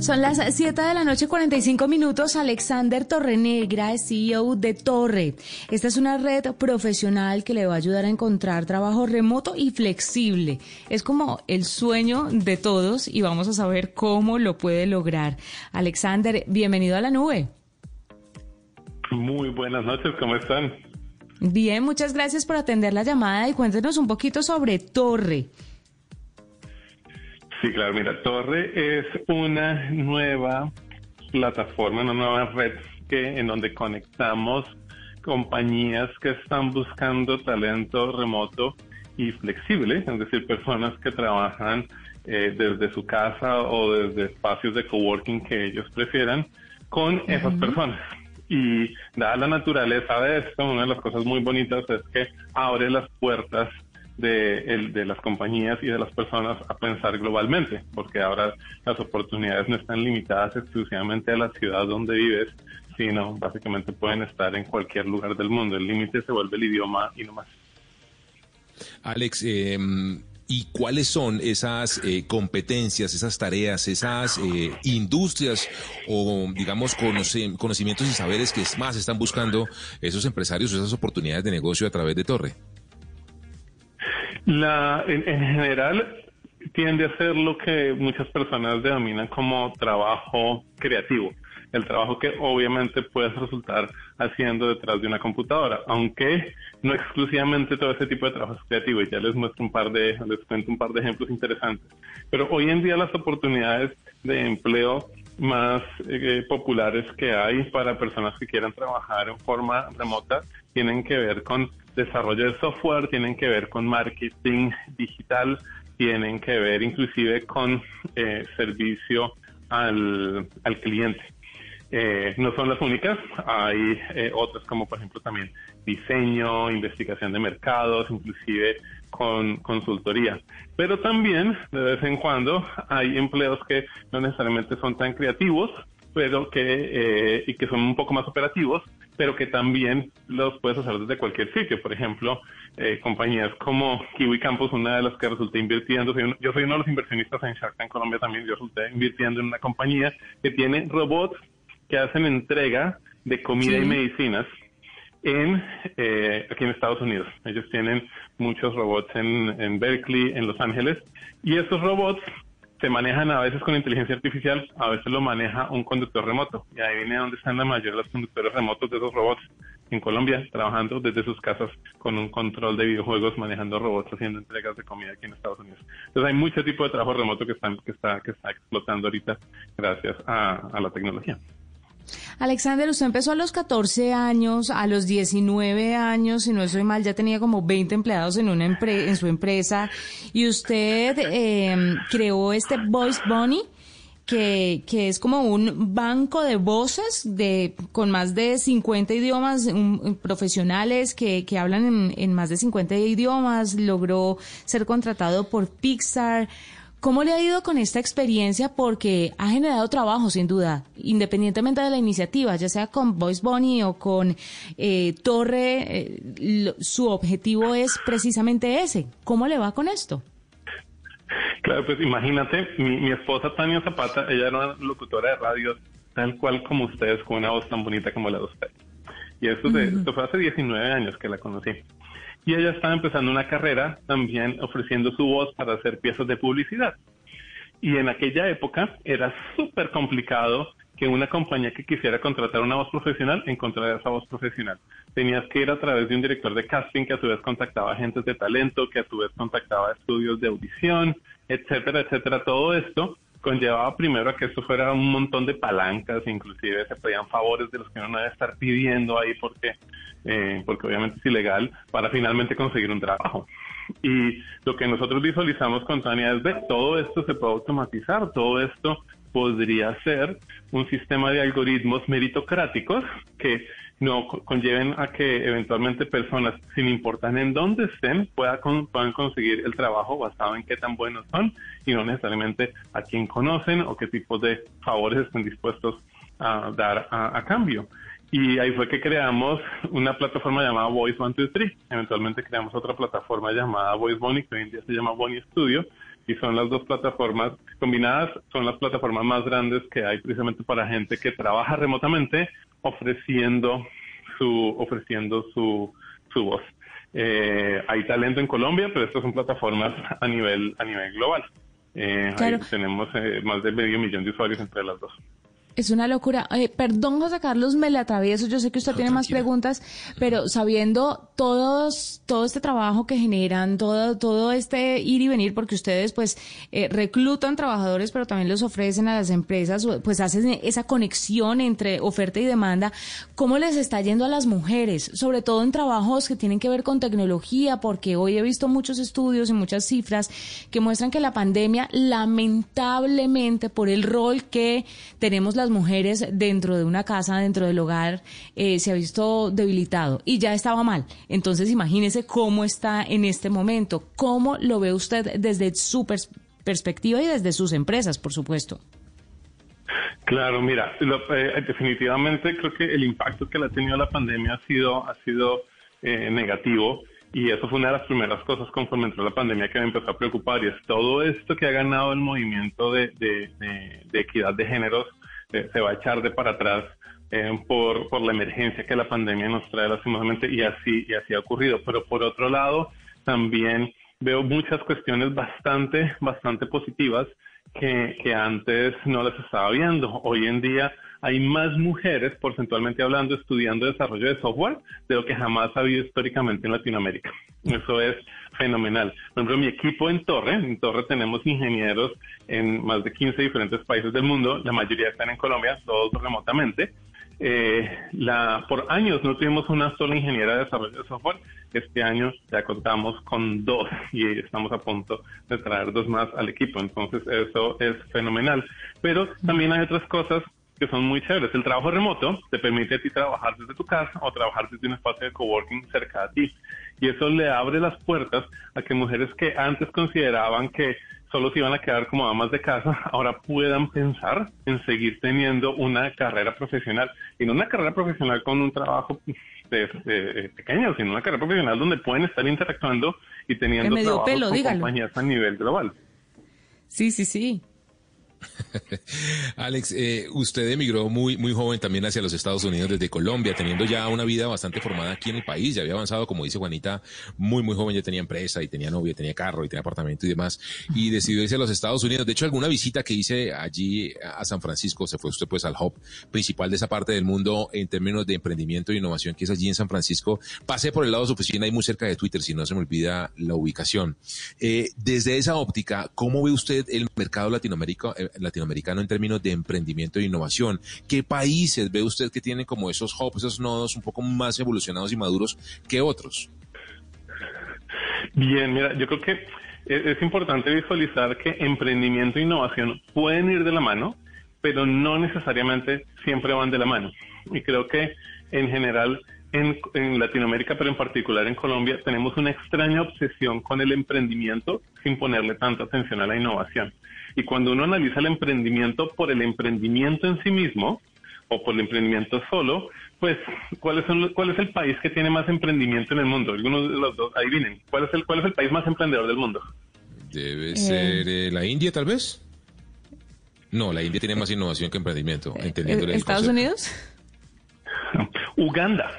Son las 7 de la noche, 45 minutos. Alexander Torrenegra es CEO de Torre. Esta es una red profesional que le va a ayudar a encontrar trabajo remoto y flexible. Es como el sueño de todos y vamos a saber cómo lo puede lograr. Alexander, bienvenido a la nube. Muy buenas noches, ¿cómo están? Bien, muchas gracias por atender la llamada y cuéntenos un poquito sobre Torre. Sí, claro, mira, Torre es una nueva plataforma, una nueva red que en donde conectamos compañías que están buscando talento remoto y flexible, es decir, personas que trabajan eh, desde su casa o desde espacios de coworking que ellos prefieran con esas personas. Y dada la naturaleza de esto, una de las cosas muy bonitas es que abre las puertas de, de las compañías y de las personas a pensar globalmente, porque ahora las oportunidades no están limitadas exclusivamente a la ciudad donde vives, sino básicamente pueden estar en cualquier lugar del mundo. El límite se vuelve el idioma y no más. Alex, eh, ¿y cuáles son esas eh, competencias, esas tareas, esas eh, industrias o, digamos, conocimientos y saberes que más están buscando esos empresarios, esas oportunidades de negocio a través de Torre? La, en, general tiende a ser lo que muchas personas denominan como trabajo creativo. El trabajo que obviamente puedes resultar haciendo detrás de una computadora, aunque no exclusivamente todo ese tipo de trabajo es creativo. Y ya les muestro un par de, les cuento un par de ejemplos interesantes. Pero hoy en día las oportunidades de empleo más eh, populares que hay para personas que quieran trabajar en forma remota tienen que ver con desarrollo de software, tienen que ver con marketing digital, tienen que ver inclusive con eh, servicio al, al cliente. Eh, no son las únicas, hay eh, otras como por ejemplo también diseño, investigación de mercados, inclusive con consultoría. Pero también de vez en cuando hay empleos que no necesariamente son tan creativos, pero que eh, y que son un poco más operativos, pero que también los puedes hacer desde cualquier sitio. Por ejemplo, eh, compañías como Kiwi Campus, una de las que resulté invirtiendo, yo soy uno de los inversionistas en Shark Tank Colombia también, yo resulté invirtiendo en una compañía que tiene robots que hacen entrega de comida y medicinas en eh, aquí en Estados Unidos. Ellos tienen muchos robots en, en Berkeley, en Los Ángeles, y esos robots se manejan a veces con inteligencia artificial, a veces lo maneja un conductor remoto. Y ahí viene donde están la mayoría de los conductores remotos de esos robots en Colombia, trabajando desde sus casas con un control de videojuegos, manejando robots, haciendo entregas de comida aquí en Estados Unidos. Entonces hay mucho tipo de trabajo remoto que, están, que, está, que está explotando ahorita gracias a, a la tecnología. Alexander, usted empezó a los 14 años, a los 19 años, si no estoy mal, ya tenía como 20 empleados en, una en su empresa y usted em, creó este Voice Bunny. Que, que, es como un banco de voces de, con más de 50 idiomas profesionales que, que hablan en, en, más de 50 idiomas, logró ser contratado por Pixar, ¿Cómo le ha ido con esta experiencia? Porque ha generado trabajo, sin duda, independientemente de la iniciativa, ya sea con Voice Bunny o con eh, Torre, eh, su objetivo es precisamente ese. ¿Cómo le va con esto? Claro, pues imagínate, mi, esposa Tania Zapata, ella era una locutora de radio tal cual como ustedes, con una voz tan bonita como la de usted. Y esto, esto fue hace 19 años que la conocí y ella estaba empezando una carrera también ofreciendo su voz para hacer piezas de publicidad. Y en aquella época era súper complicado que una compañía que quisiera contratar una voz profesional encontrara esa voz profesional. Tenías que ir a través de un director de casting que a su vez contactaba agentes de talento, que a su vez contactaba estudios de audición, etcétera, etcétera. Todo esto conllevaba primero a que esto fuera un montón de palancas, inclusive se pedían favores de los que uno no debe estar pidiendo ahí porque, eh, porque obviamente es ilegal, para finalmente conseguir un trabajo. Y lo que nosotros visualizamos con Tania es de todo esto se puede automatizar, todo esto podría ser un sistema de algoritmos meritocráticos que no conlleven a que eventualmente personas, sin importar en dónde estén, puedan, conseguir el trabajo basado en qué tan buenos son y no necesariamente a quién conocen o qué tipos de favores estén dispuestos a dar a, cambio. Y ahí fue que creamos una plataforma llamada Voice One Two Three. Eventualmente creamos otra plataforma llamada Voice Bonnie, que hoy en día se llama Bonnie Studio, y son las dos plataformas combinadas, son las plataformas más grandes que hay precisamente para gente que trabaja remotamente ofreciendo su, ofreciendo su, su voz. Eh, hay talento en Colombia, pero estas son plataformas a nivel, a nivel global. Eh, tenemos eh, más de medio millón de usuarios entre las dos. Es una locura. Eh, perdón, José Carlos, me la atravieso. Yo sé que usted tiene más preguntas, pero sabiendo todos, todo este trabajo que generan, todo, todo este ir y venir, porque ustedes pues eh, reclutan trabajadores, pero también los ofrecen a las empresas, pues hacen esa conexión entre oferta y demanda. ¿Cómo les está yendo a las mujeres? Sobre todo en trabajos que tienen que ver con tecnología, porque hoy he visto muchos estudios y muchas cifras que muestran que la pandemia, lamentablemente, por el rol que tenemos las mujeres dentro de una casa, dentro del hogar, eh, se ha visto debilitado y ya estaba mal. Entonces, imagínese cómo está en este momento. ¿Cómo lo ve usted desde su perspectiva y desde sus empresas, por supuesto? Claro, mira, eh, definitivamente creo que el impacto que le ha tenido la pandemia ha sido, ha sido eh, negativo y eso fue una de las primeras cosas conforme entró la pandemia que me empezó a preocupar y es todo esto que ha ganado el movimiento de, de equidad de géneros se, va a echar de para atrás eh, por, por la emergencia que la pandemia nos trae lastimosamente y así, y así ha ocurrido. Pero por otro lado, también veo muchas cuestiones bastante, bastante positivas que, que antes no las estaba viendo. Hoy en día hay más mujeres, porcentualmente hablando, estudiando desarrollo de software de lo que jamás ha habido históricamente en Latinoamérica. Eso es fenomenal. Por ejemplo, mi equipo en Torre, en Torre tenemos ingenieros en más de 15 diferentes países del mundo, la mayoría están en Colombia, todos remotamente. Eh, la, por años no tuvimos una sola ingeniera de desarrollo de software. Este año ya contamos con dos y estamos a punto de traer dos más al equipo. Entonces eso es fenomenal. Pero también hay otras cosas que son muy chéveres. El trabajo remoto te permite a ti trabajar desde tu casa o trabajar desde un espacio de coworking cerca de ti. Y eso le abre las puertas a que mujeres que antes consideraban que solo se iban a quedar como amas de casa, ahora puedan pensar en seguir teniendo una carrera profesional. Y no una carrera profesional con un trabajo de, pequeño, sino una carrera profesional donde pueden estar interactuando y teniendo trabajo con compañías a nivel global. Sí, sí, sí. Alex, eh, usted emigró muy, muy joven también hacia los Estados Unidos desde Colombia, teniendo ya una vida bastante formada aquí en el país. Ya había avanzado, como dice Juanita, muy, muy joven. Ya tenía empresa y tenía novia, tenía carro y tenía apartamento y demás. Y decidió irse a los Estados Unidos. De hecho, alguna visita que hice allí a San Francisco, se fue usted pues al hub principal de esa parte del mundo en términos de emprendimiento e innovación que es allí en San Francisco. Pasé por el lado de su oficina y muy cerca de Twitter, si no se me olvida la ubicación. Eh, desde esa óptica, ¿cómo ve usted el mercado latinoamericano? Latinoamericano en términos de emprendimiento e innovación. ¿Qué países ve usted que tienen como esos hubs, esos nodos un poco más evolucionados y maduros que otros? Bien, mira, yo creo que es importante visualizar que emprendimiento e innovación pueden ir de la mano, pero no necesariamente siempre van de la mano. Y creo que en general en, en, Latinoamérica, pero en particular en Colombia, tenemos una extraña obsesión con el emprendimiento sin ponerle tanta atención a la innovación. Y cuando uno analiza el emprendimiento por el emprendimiento en sí mismo o por el emprendimiento solo, pues ¿cuál es, el, cuál es el país que tiene más emprendimiento en el mundo? Algunos de los dos, vienen. ¿Cuál es el, cuál es el país más emprendedor del mundo? Debe eh. ser eh, la India, tal vez. No, la India tiene más innovación que emprendimiento, eh, entendiendo ¿Estados Unidos? Uganda.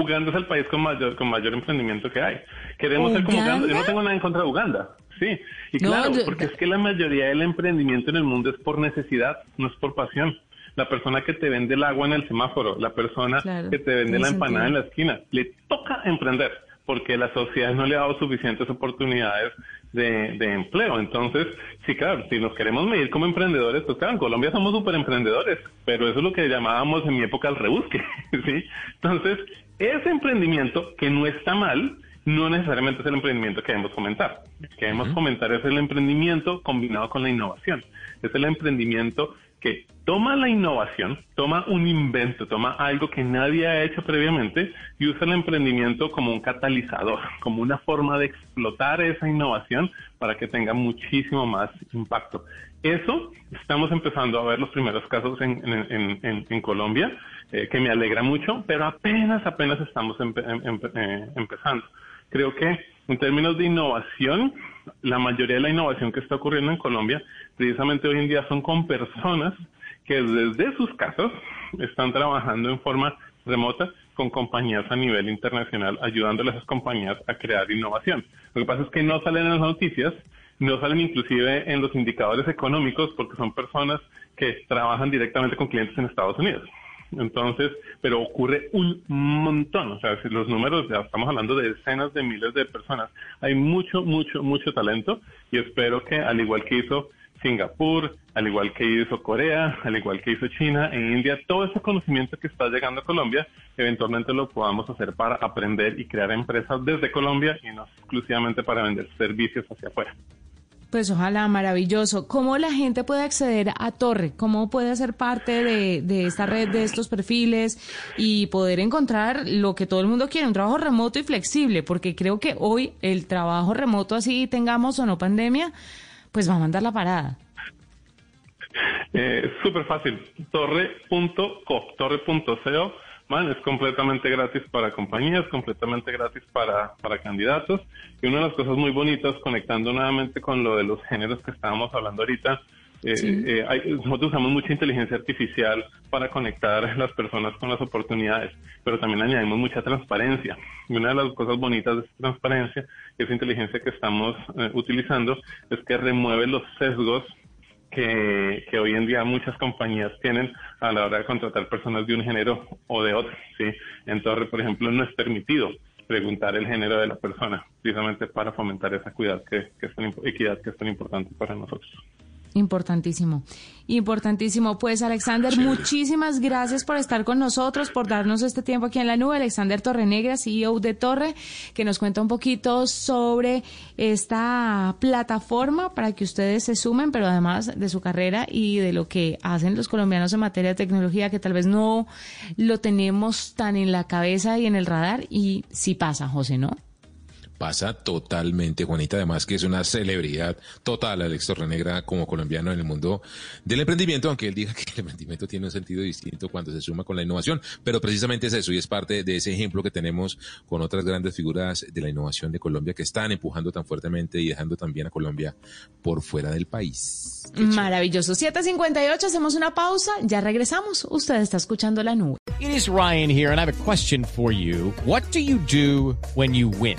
Uganda es el país con mayor, con mayor emprendimiento que hay. Queremos ser como Uganda. Yo no tengo nada en contra de Uganda. Sí, y claro, porque es que la mayoría del emprendimiento en el mundo es por necesidad, no es por pasión. La persona que te vende el agua en el semáforo, la persona que te vende la empanada en la esquina, le toca emprender porque la sociedad no le ha dado suficientes oportunidades de, de, empleo. Entonces, sí, claro, si nos queremos medir como emprendedores, pues claro, en Colombia somos súper emprendedores, pero eso es lo que llamábamos en mi época el rebusque, ¿sí? Entonces, ese emprendimiento, que no está mal, no necesariamente es el emprendimiento que debemos fomentar. Lo que debemos fomentar es el emprendimiento combinado con la innovación. Es el emprendimiento que toma la innovación, toma un invento, toma algo que nadie ha hecho previamente y usa el emprendimiento como un catalizador, como una forma de explotar esa innovación para que tenga muchísimo más impacto. Eso estamos empezando a ver los primeros casos en, en, en, en Colombia, eh, que me alegra mucho, pero apenas, apenas estamos empe eh, empezando. Creo que en términos de innovación, la mayoría de la innovación que está ocurriendo en Colombia, precisamente hoy en día son con personas que desde sus casas están trabajando en forma remota con compañías a nivel internacional, ayudándole a esas compañías a crear innovación. Lo que pasa es que no salen en las noticias, no salen inclusive en los indicadores económicos porque son personas que trabajan directamente con clientes en Estados Unidos. Entonces, pero ocurre un montón, o sea, si los números, ya estamos hablando de decenas de miles de personas. Hay mucho, mucho, mucho talento y espero que al igual que hizo Singapur, al igual que hizo Corea, al igual que hizo China e India, todo ese conocimiento que está llegando a Colombia, eventualmente lo podamos hacer para aprender y crear empresas desde Colombia y no exclusivamente para vender servicios hacia afuera. Pues ojalá, maravilloso. ¿Cómo la gente puede acceder a Torre? ¿Cómo puede ser parte de, de, esta red, de estos perfiles y poder encontrar lo que todo el mundo quiere, un trabajo remoto y flexible? Porque creo que hoy el trabajo remoto, así tengamos o no pandemia, pues va a mandar la parada. Eh, Súper fácil. Torre.co, torre.co Man, es completamente gratis para compañías, completamente gratis para, para candidatos. Y una de las cosas muy bonitas, conectando nuevamente con lo de los géneros que estábamos hablando ahorita, eh, eh, hay, nosotros usamos mucha inteligencia artificial para conectar a las personas con las oportunidades, pero también añadimos mucha transparencia. Y una de las cosas bonitas de esta transparencia, esa inteligencia que estamos eh, utilizando, es que remueve los sesgos que, que, hoy en día muchas compañías tienen a la hora de contratar personas de un género o de otro. ¿sí? En Torre, por ejemplo, no es permitido preguntar el género de la persona, precisamente para fomentar esa equidad que, que es tan, equidad que es tan importante para nosotros. Importantísimo, importantísimo. Pues Alexander, sí. muchísimas gracias por estar con nosotros, por darnos este tiempo aquí en la nube. Alexander Torrenegra, CEO de Torre, que nos cuenta un poquito sobre esta plataforma para que ustedes se sumen, pero además de su carrera y de lo que hacen los colombianos en materia de tecnología, que tal vez no lo tenemos tan en la cabeza y en el radar. Y sí pasa, José, ¿no? Pasa totalmente, Juanita, además que es una celebridad total, Alex Torrenegra, como colombiano en el mundo del emprendimiento, aunque él diga que el emprendimiento tiene un sentido distinto cuando se suma con la innovación, pero precisamente es eso y es parte de ese ejemplo que tenemos con otras grandes figuras de la innovación de Colombia que están empujando tan fuertemente y dejando también a Colombia por fuera del país. Maravilloso. 758, hacemos una pausa, ya regresamos. Usted está escuchando la nube. It is Ryan here and I have a question for you. What do you do when you win?